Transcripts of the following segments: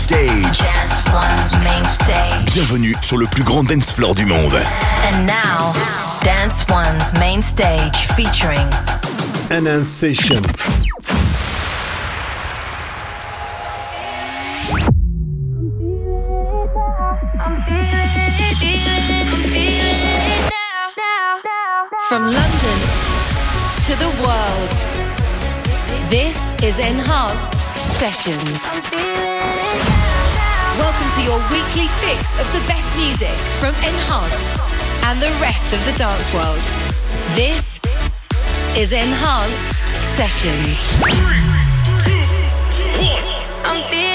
stage. Dance One's main stage. Bienvenue sur le plus grand dance floor du monde. And now, Dance One's main stage featuring Enhance Session. From London to the world, this is Enhanced Sessions. Welcome to your weekly fix of the best music from Enhanced and the rest of the dance world. This is Enhanced Sessions. Three, two, one.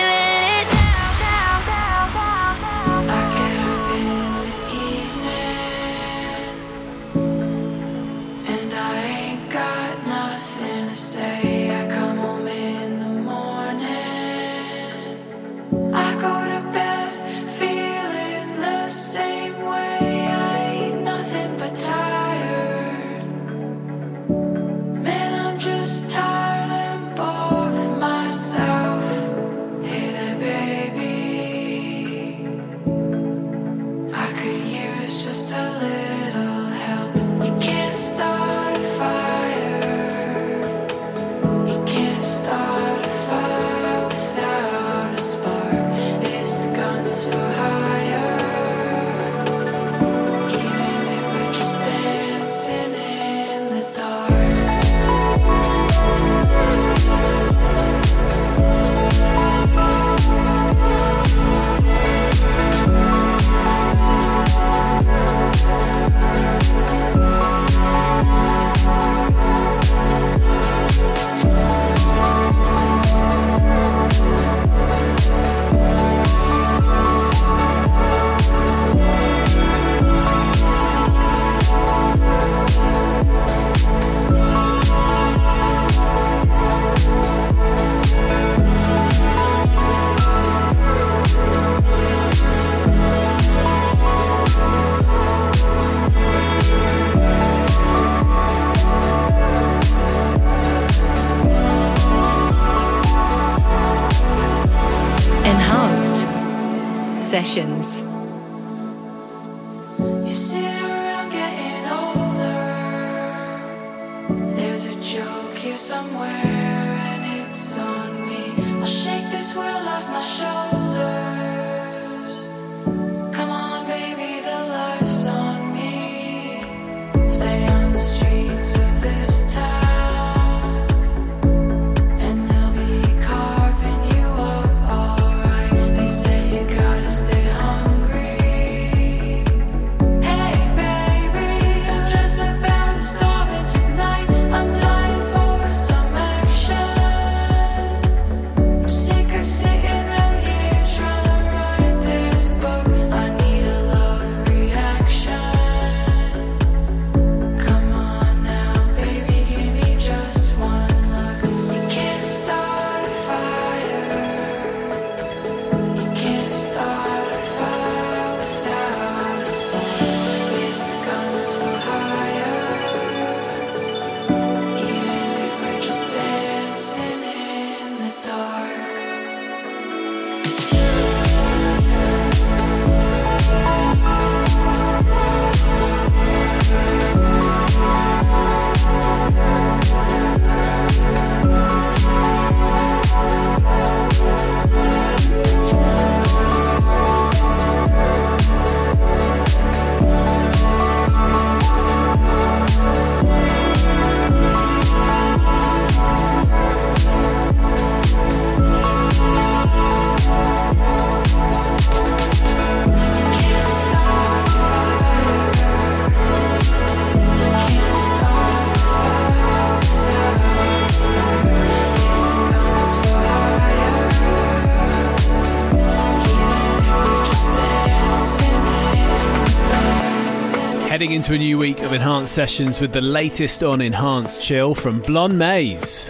Heading into a new week of enhanced sessions with the latest on Enhanced Chill from Blonde Maze.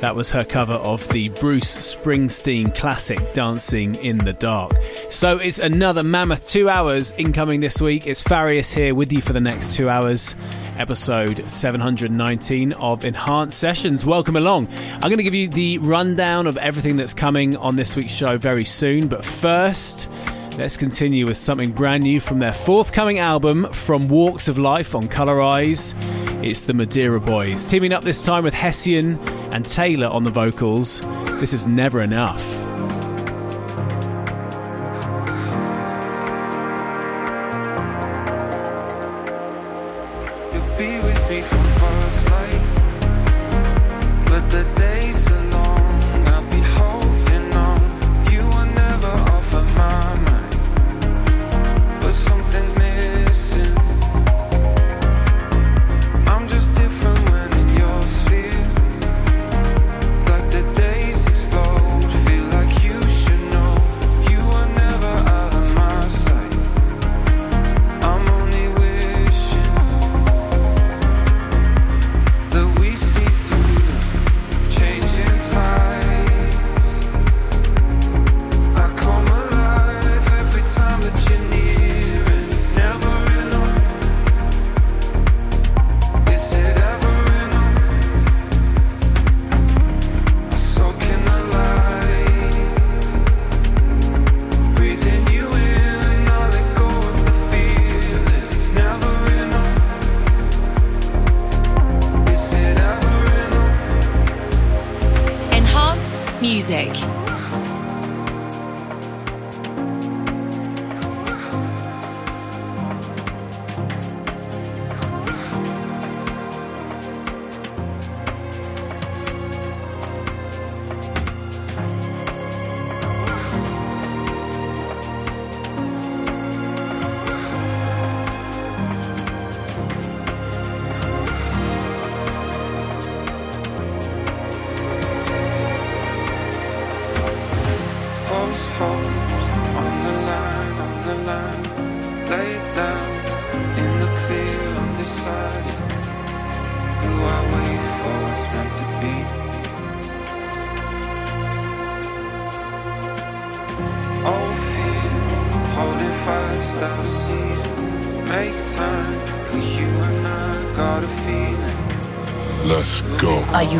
That was her cover of the Bruce Springsteen classic Dancing in the Dark. So it's another mammoth two hours incoming this week. It's Farius here with you for the next two hours, episode 719 of Enhanced Sessions. Welcome along. I'm going to give you the rundown of everything that's coming on this week's show very soon, but first. Let's continue with something brand new from their forthcoming album, From Walks of Life on Colorize. It's the Madeira Boys, teaming up this time with Hessian and Taylor on the vocals. This is Never Enough.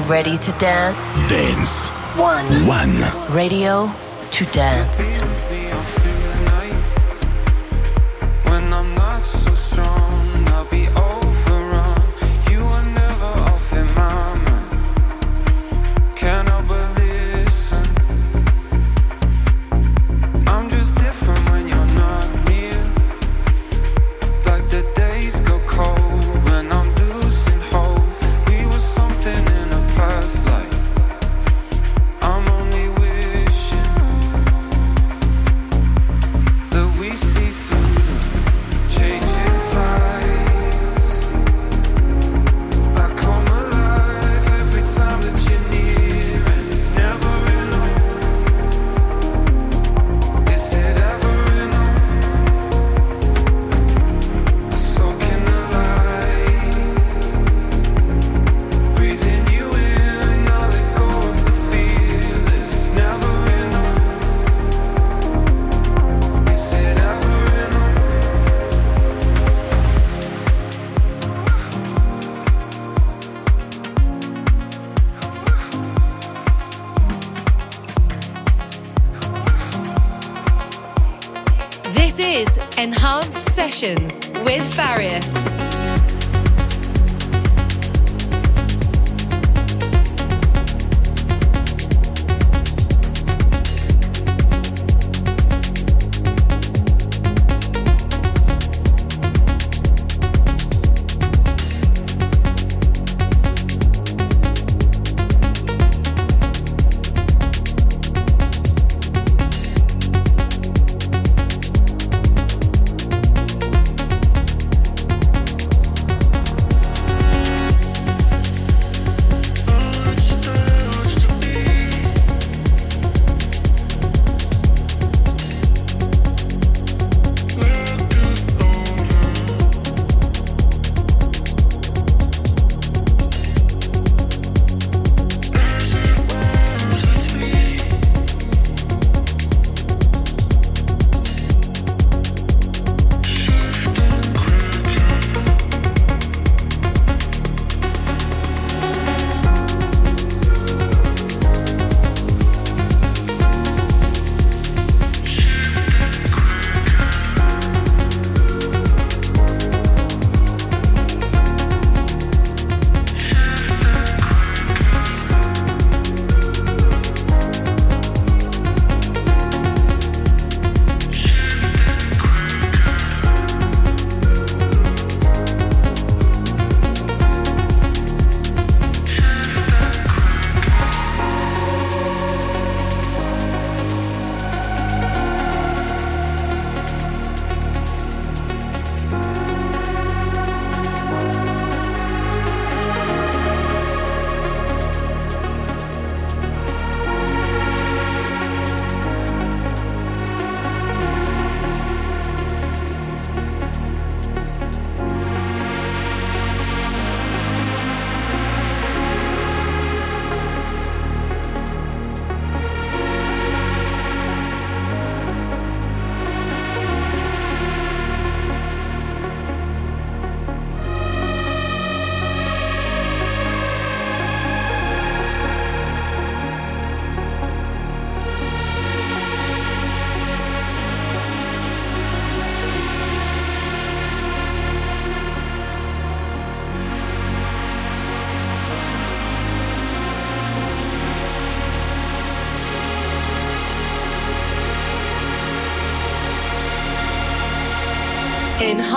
ready to dance? Dance. One. One. Radio to dance. When I'm not so strong, I'll be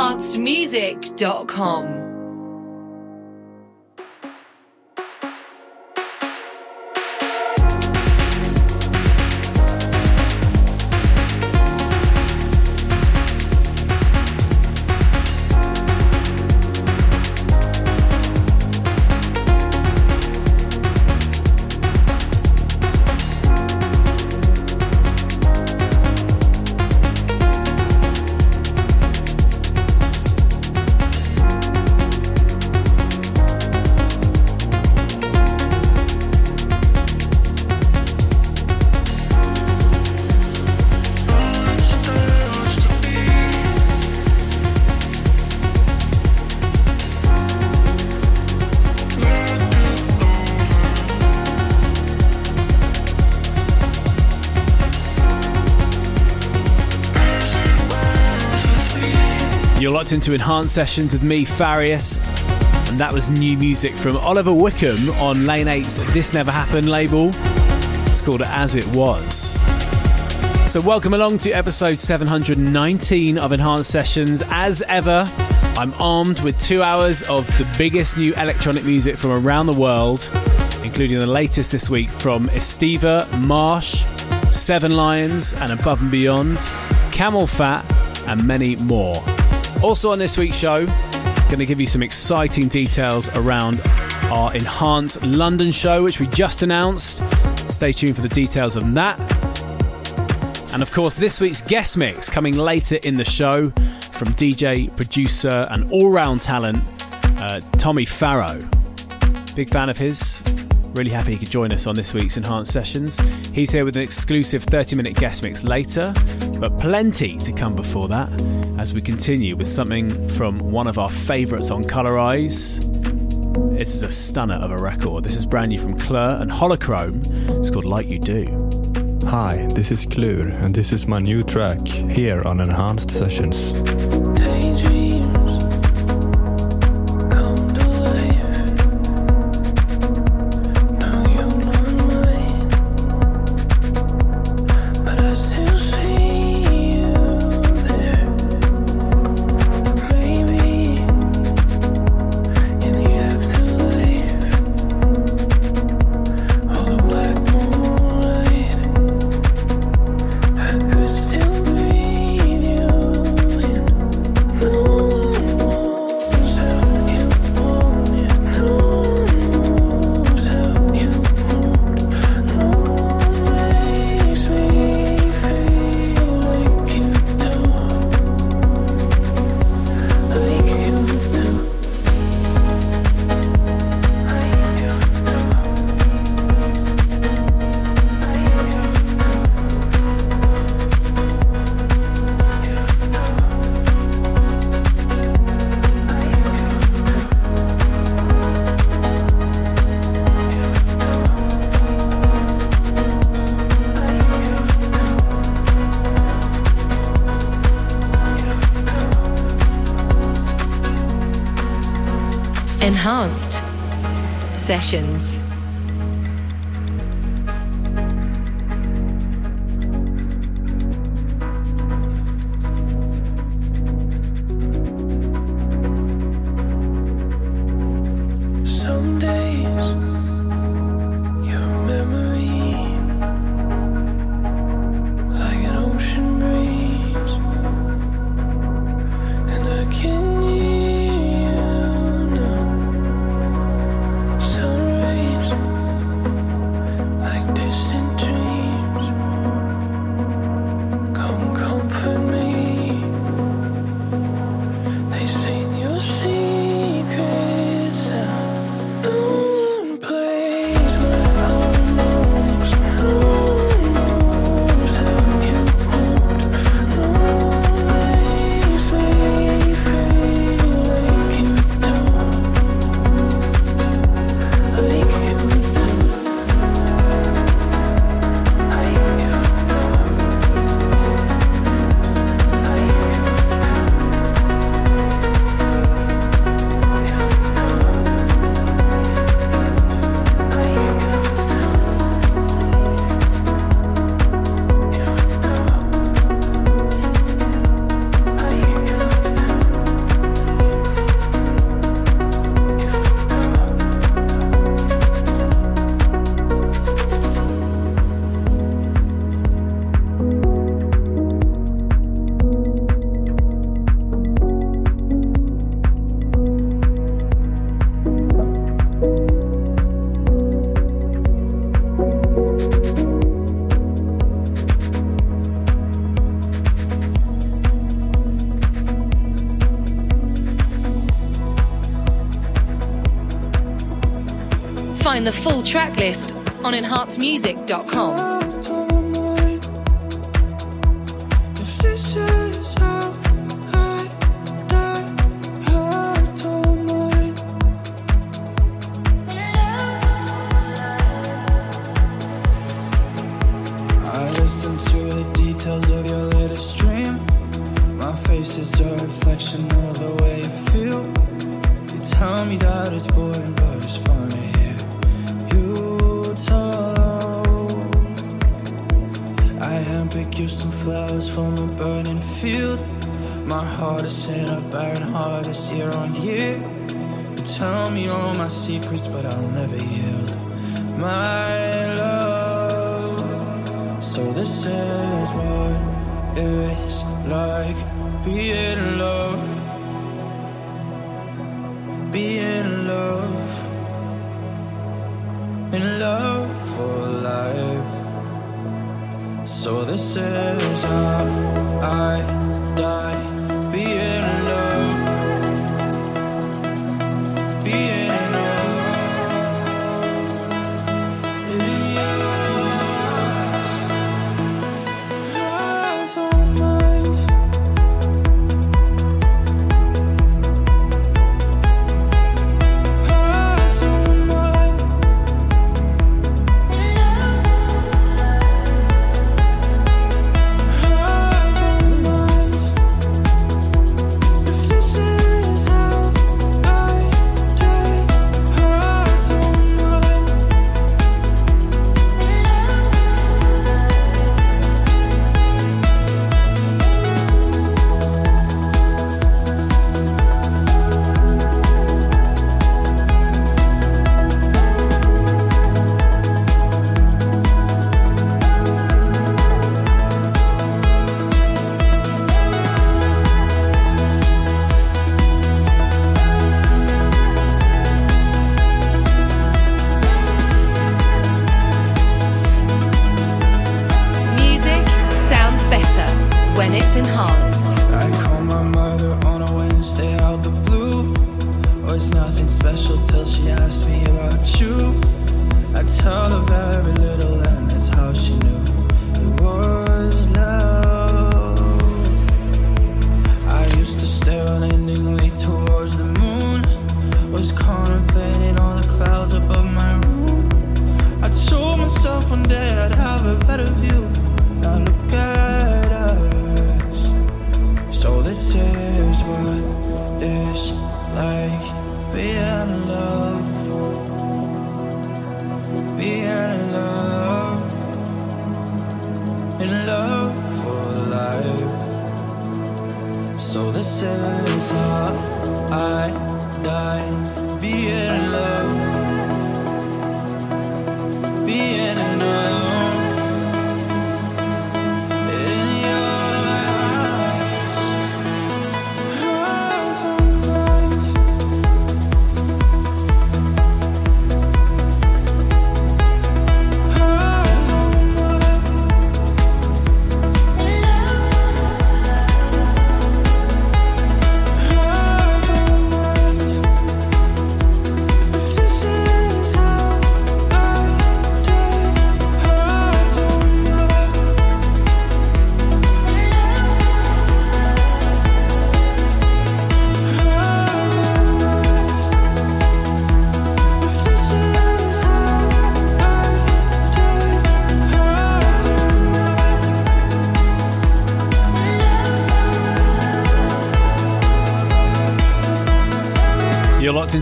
enhancedmusic.com. Locked into Enhanced Sessions with me, Farius. And that was new music from Oliver Wickham on Lane 8's This Never Happened label. It's called As It Was. So, welcome along to episode 719 of Enhanced Sessions. As ever, I'm armed with two hours of the biggest new electronic music from around the world, including the latest this week from Estiva, Marsh, Seven Lions, and Above and Beyond, Camelphat, and many more. Also on this week's show, going to give you some exciting details around our enhanced London show, which we just announced. Stay tuned for the details of that. And of course, this week's guest mix coming later in the show from DJ, producer, and all round talent, uh, Tommy Farrow. Big fan of his. Really happy he could join us on this week's Enhanced Sessions. He's here with an exclusive 30 minute guest mix later, but plenty to come before that as we continue with something from one of our favourites on Colorize. This is a stunner of a record. This is brand new from Klur and Holochrome. It's called Like You Do. Hi, this is Klur, and this is my new track here on Enhanced Sessions. Enhanced Sessions. Full track list on enhancemusic.com.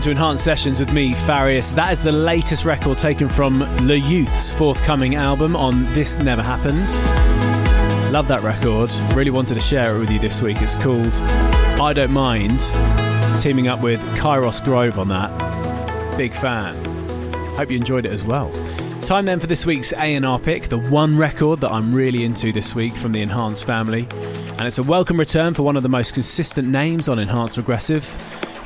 You're Enhanced Sessions with me, Farius. That is the latest record taken from Le Youth's forthcoming album on This Never Happened. Love that record. Really wanted to share it with you this week. It's called I Don't Mind, teaming up with Kairos Grove on that. Big fan. Hope you enjoyed it as well. Time then for this week's A&R pick, the one record that I'm really into this week from the Enhanced family. And it's a welcome return for one of the most consistent names on Enhanced Progressive.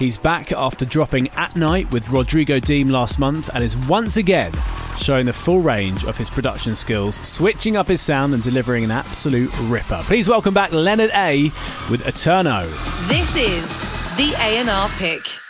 He's back after dropping At Night with Rodrigo Deem last month and is once again showing the full range of his production skills, switching up his sound and delivering an absolute ripper. Please welcome back Leonard A with Eterno. This is the A&R pick.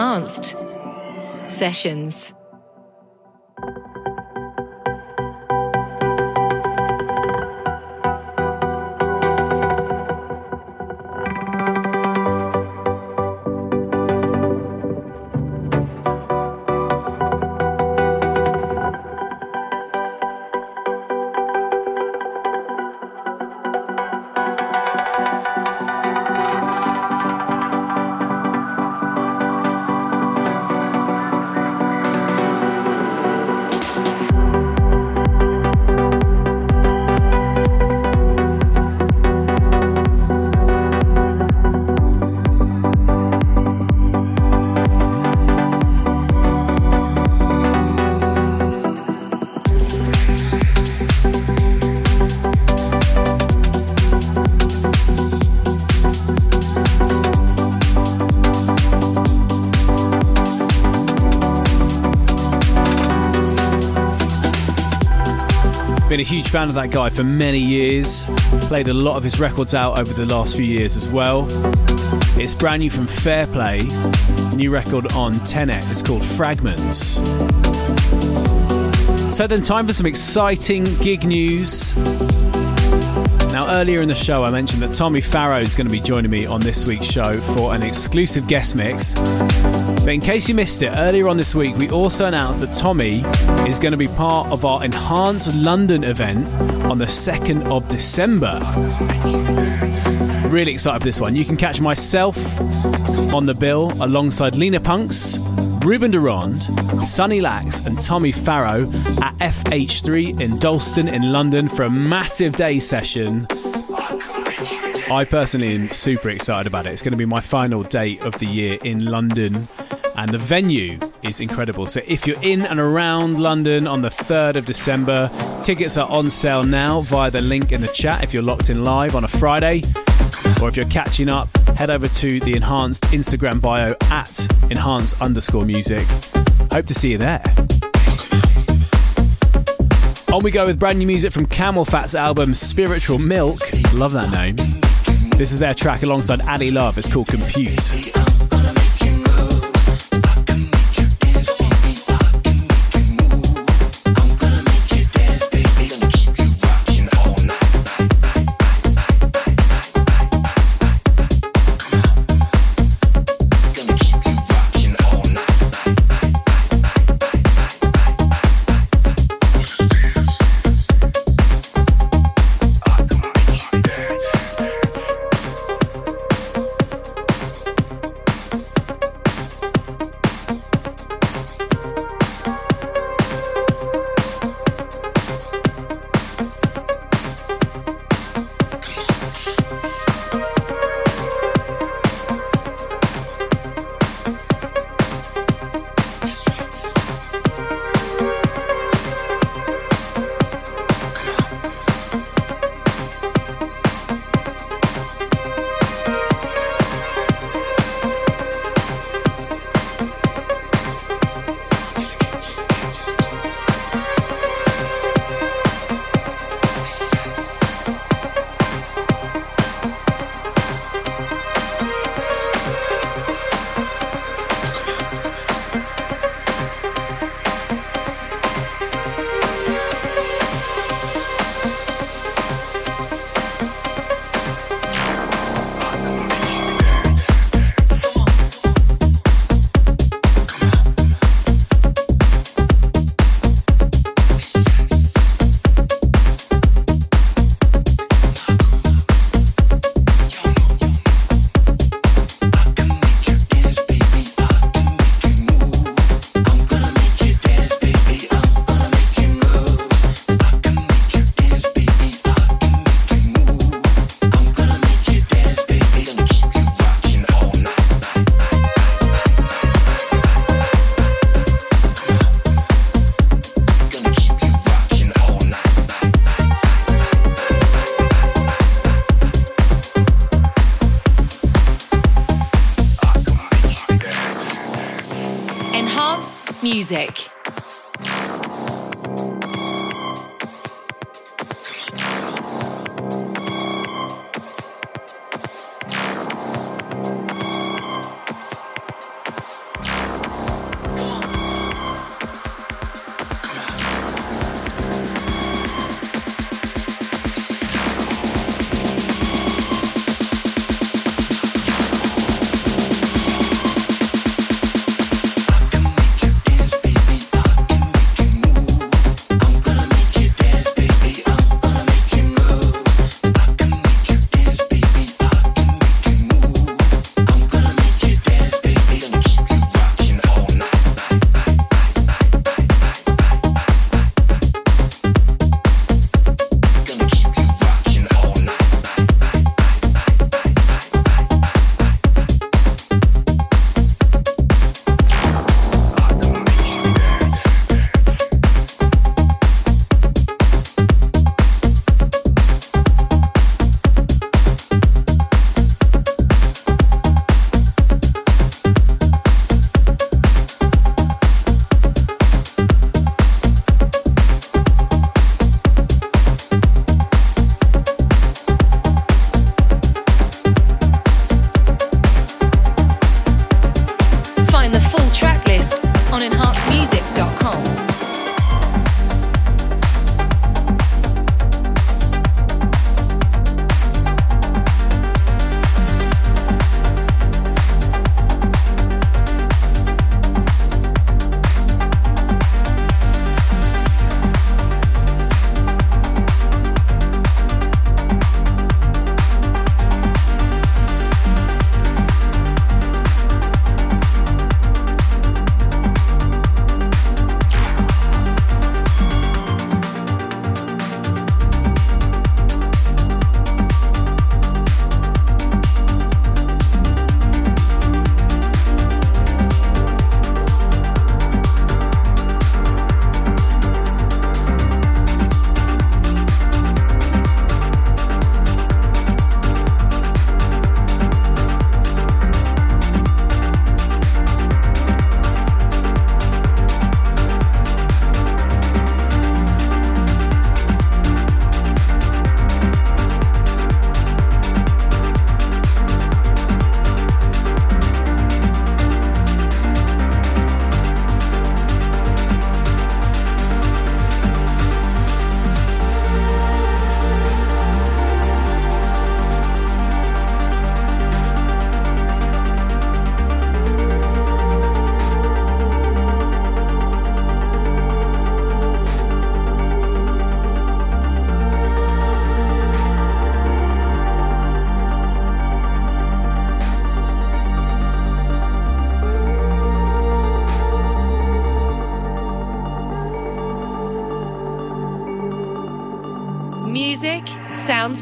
Enhanced Sessions. Been a huge fan of that guy for many years. Played a lot of his records out over the last few years as well. It's brand new from Fairplay, new record on Tenet. It's called Fragments. So then, time for some exciting gig news. Now, earlier in the show, I mentioned that Tommy Farrow is going to be joining me on this week's show for an exclusive guest mix. But in case you missed it, earlier on this week, we also announced that Tommy is going to be part of our Enhanced London event on the 2nd of December. Really excited for this one. You can catch myself on the bill alongside Lena Punks, Ruben Durand, Sunny Lax, and Tommy Farrow at FH3 in Dalston in London for a massive day session. I personally am super excited about it. It's going to be my final date of the year in London, and the venue is incredible. So if you're in and around London on the 3rd of December, tickets are on sale now via the link in the chat if you're locked in live on a Friday. Or if you're catching up, head over to the enhanced Instagram bio at enhanced underscore music. Hope to see you there. On we go with brand new music from Camelphat's album Spiritual Milk. Love that name. This is their track alongside Ali Love. It's called Compute.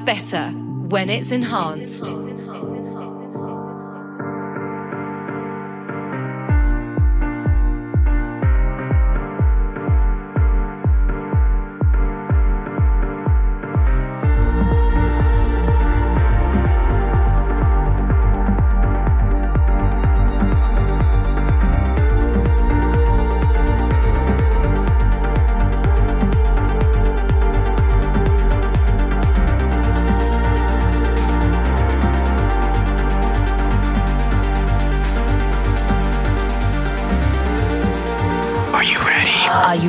Better when it's enhanced.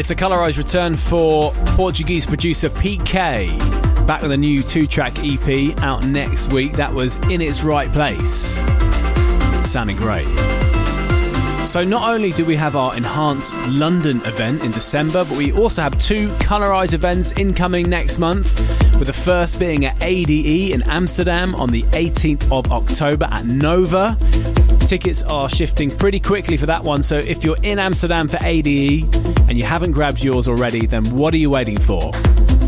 It's a colorized return for Portuguese producer PK. Back with a new two track EP out next week. That was In Its Right Place. Sounding great. So, not only do we have our enhanced London event in December, but we also have two colorized events incoming next month. With the first being at ADE in Amsterdam on the 18th of October at Nova. Tickets are shifting pretty quickly for that one, so if you're in Amsterdam for ADE and you haven't grabbed yours already, then what are you waiting for?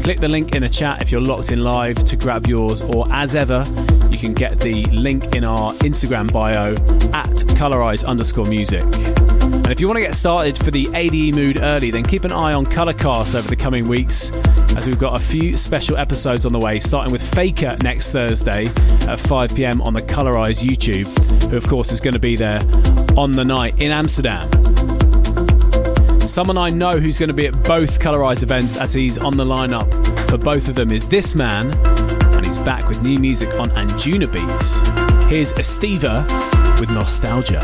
Click the link in the chat if you're locked in live to grab yours, or as ever, you can get the link in our Instagram bio at colorize underscore music. And if you want to get started for the ADE mood early, then keep an eye on Colorcast over the coming weeks, as we've got a few special episodes on the way, starting with Faker next Thursday at 5 pm on the Colorize YouTube, who of course is going to be there on the night in Amsterdam. Someone I know who's going to be at both Colorize events as he's on the lineup for both of them is this man, and he's back with new music on Anjunabeats. Here's Estiva with Nostalgia.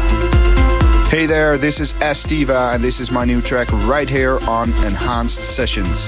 Hey there, this is Estiva, and this is my new track right here on Enhanced Sessions.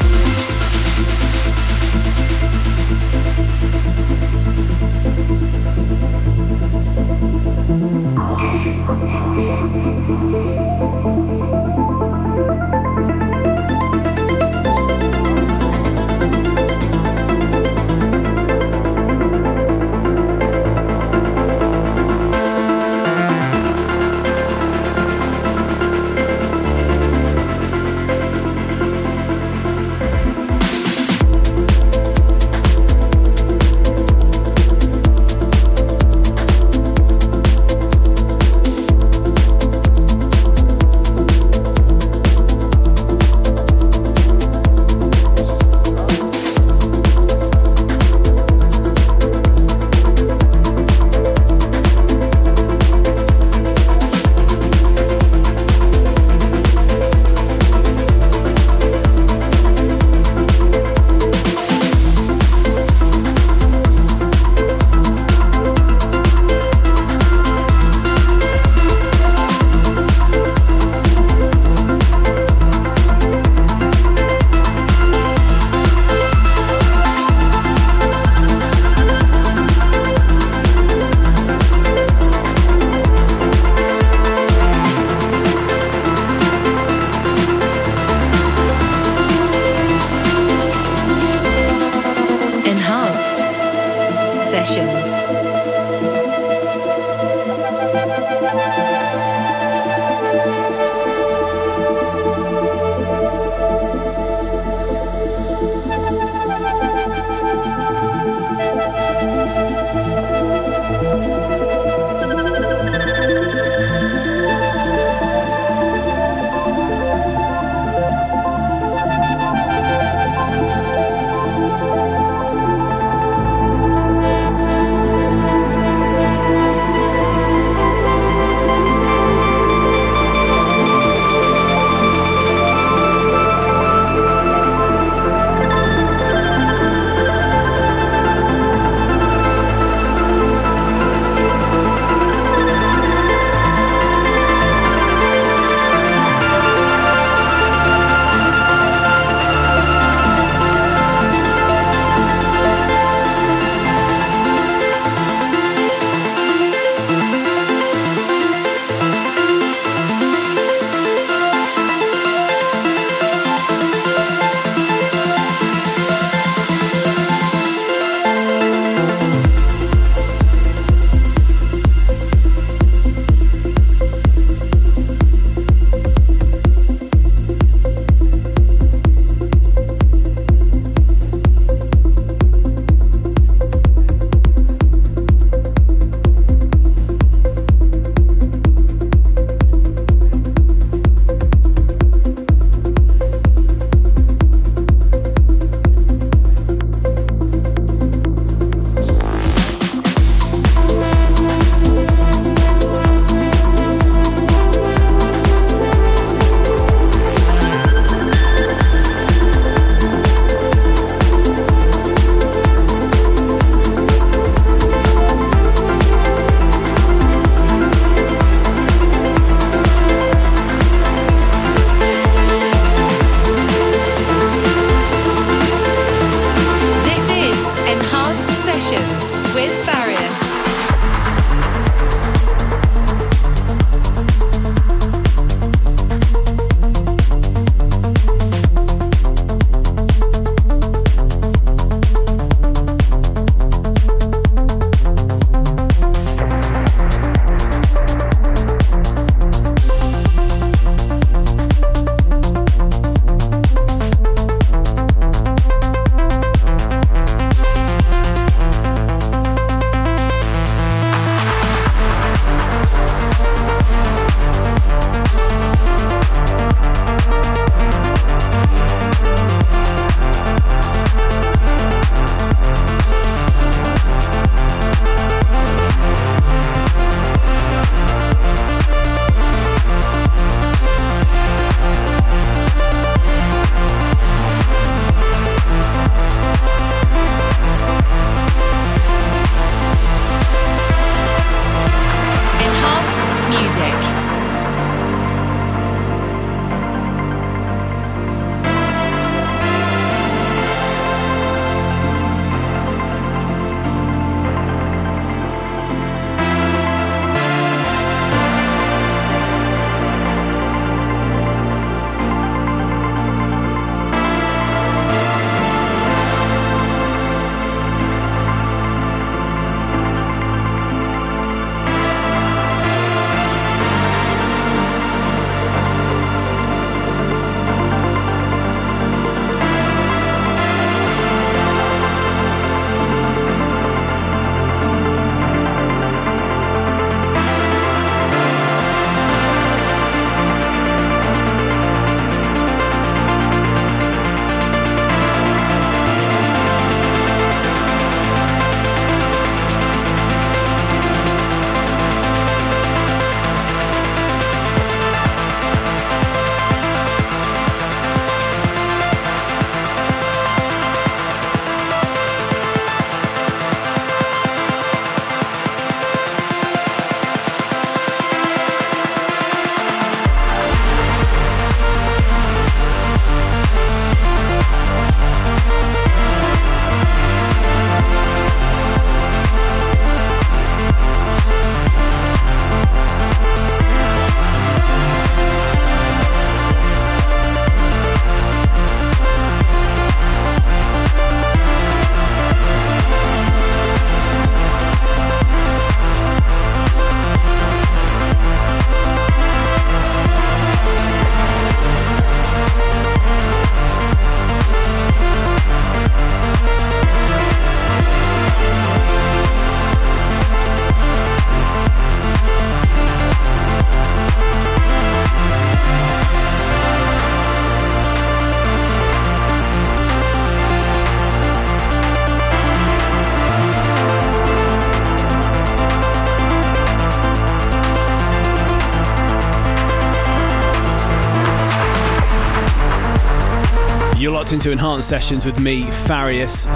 Into Enhanced Sessions with me, Farius.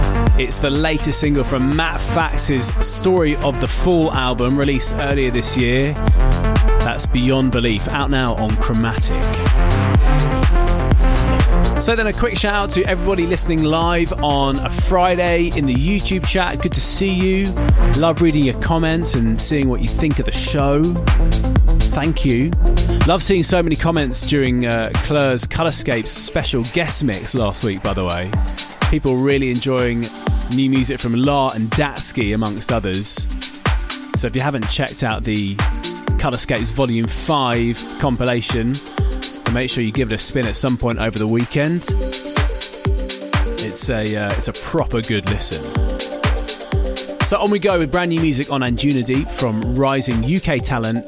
It's the latest single from Matt Fax's Story of the Fall album, released earlier this year. That's Beyond Belief, out now on Chromatic. So then a quick shout out to everybody listening live on a Friday in the YouTube chat. Good to see you. Love reading your comments and seeing what you think of the show. Thank you. Love seeing so many comments during uh, Klur's Colorscapes special guest mix last week, by the way. People really enjoying new music from La and Datsky, amongst others. So if you haven't checked out the Colorscapes Volume 5 compilation, then make sure you give it a spin at some point over the weekend. It's a, uh, it's a proper good listen. So on we go with brand new music on Anjuna Deep from rising UK talent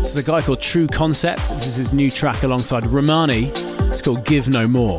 this is a guy called True Concept. This is his new track alongside Romani. It's called Give No More.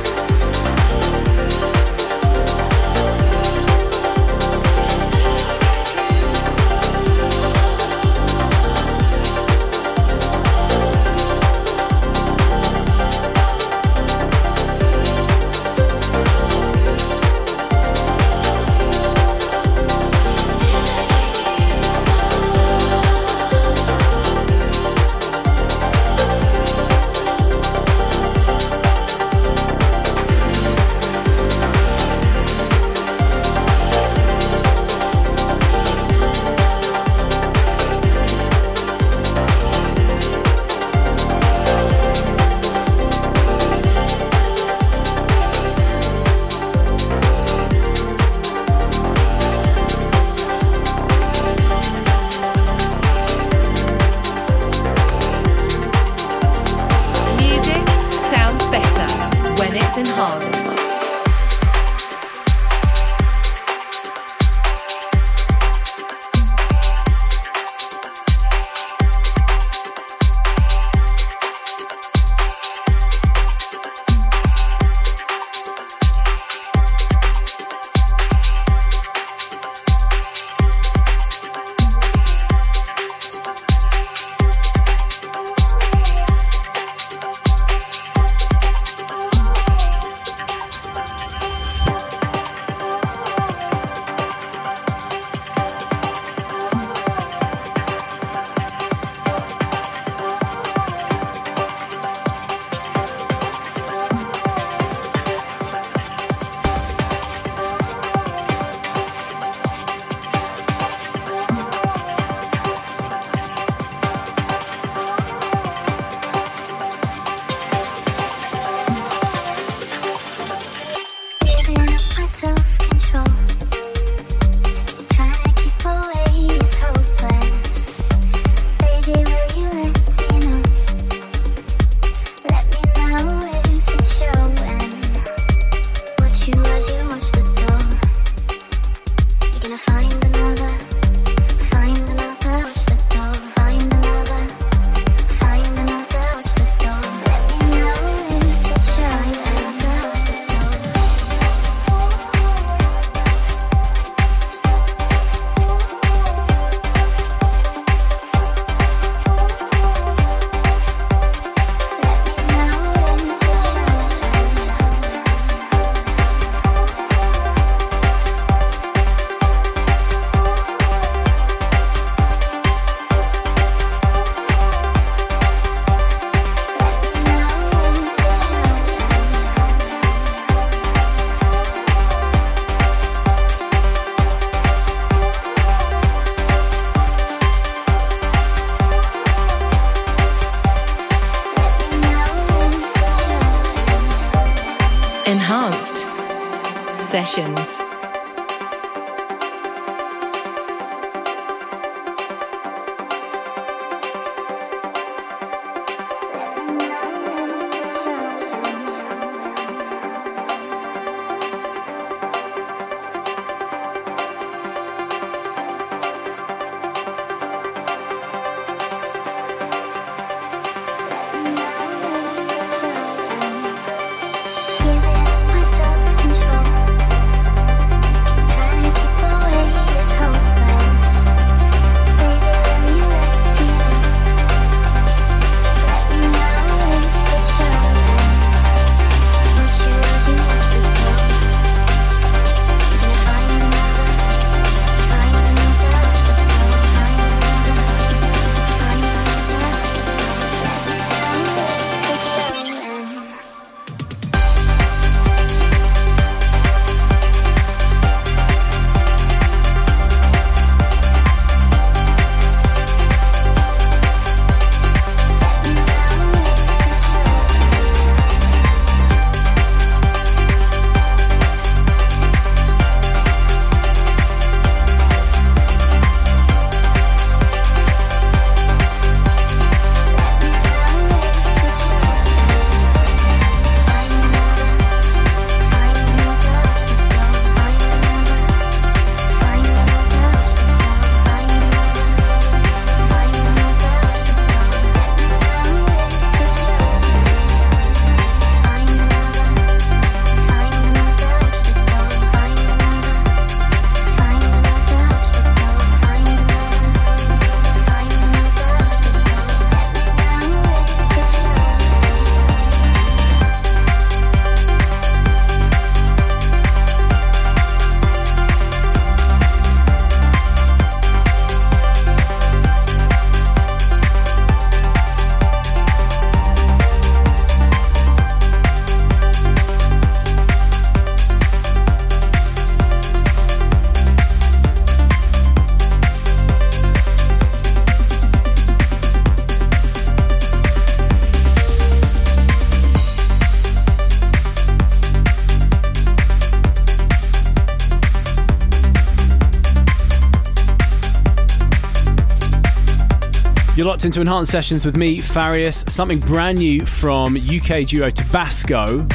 Locked into Enhanced Sessions with me, Farius. Something brand new from UK duo Tabasco,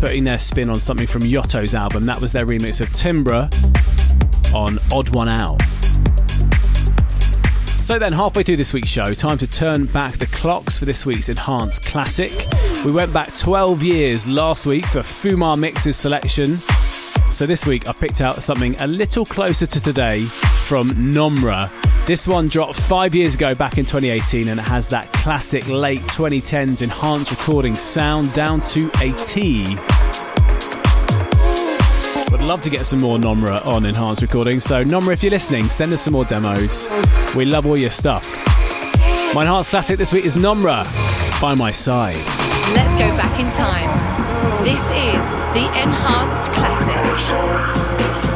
putting their spin on something from Yotto's album. That was their remix of Timbra on Odd One Out. So then, halfway through this week's show, time to turn back the clocks for this week's Enhanced Classic. We went back 12 years last week for Fumar Mix's selection. So this week, I picked out something a little closer to today from Nomra. This one dropped five years ago back in 2018 and it has that classic late 2010s enhanced recording sound down to a T. Would love to get some more Nomra on enhanced recording, so Nomra, if you're listening, send us some more demos. We love all your stuff. My enhanced classic this week is Nomra by my side. Let's go back in time. This is the Enhanced Classic.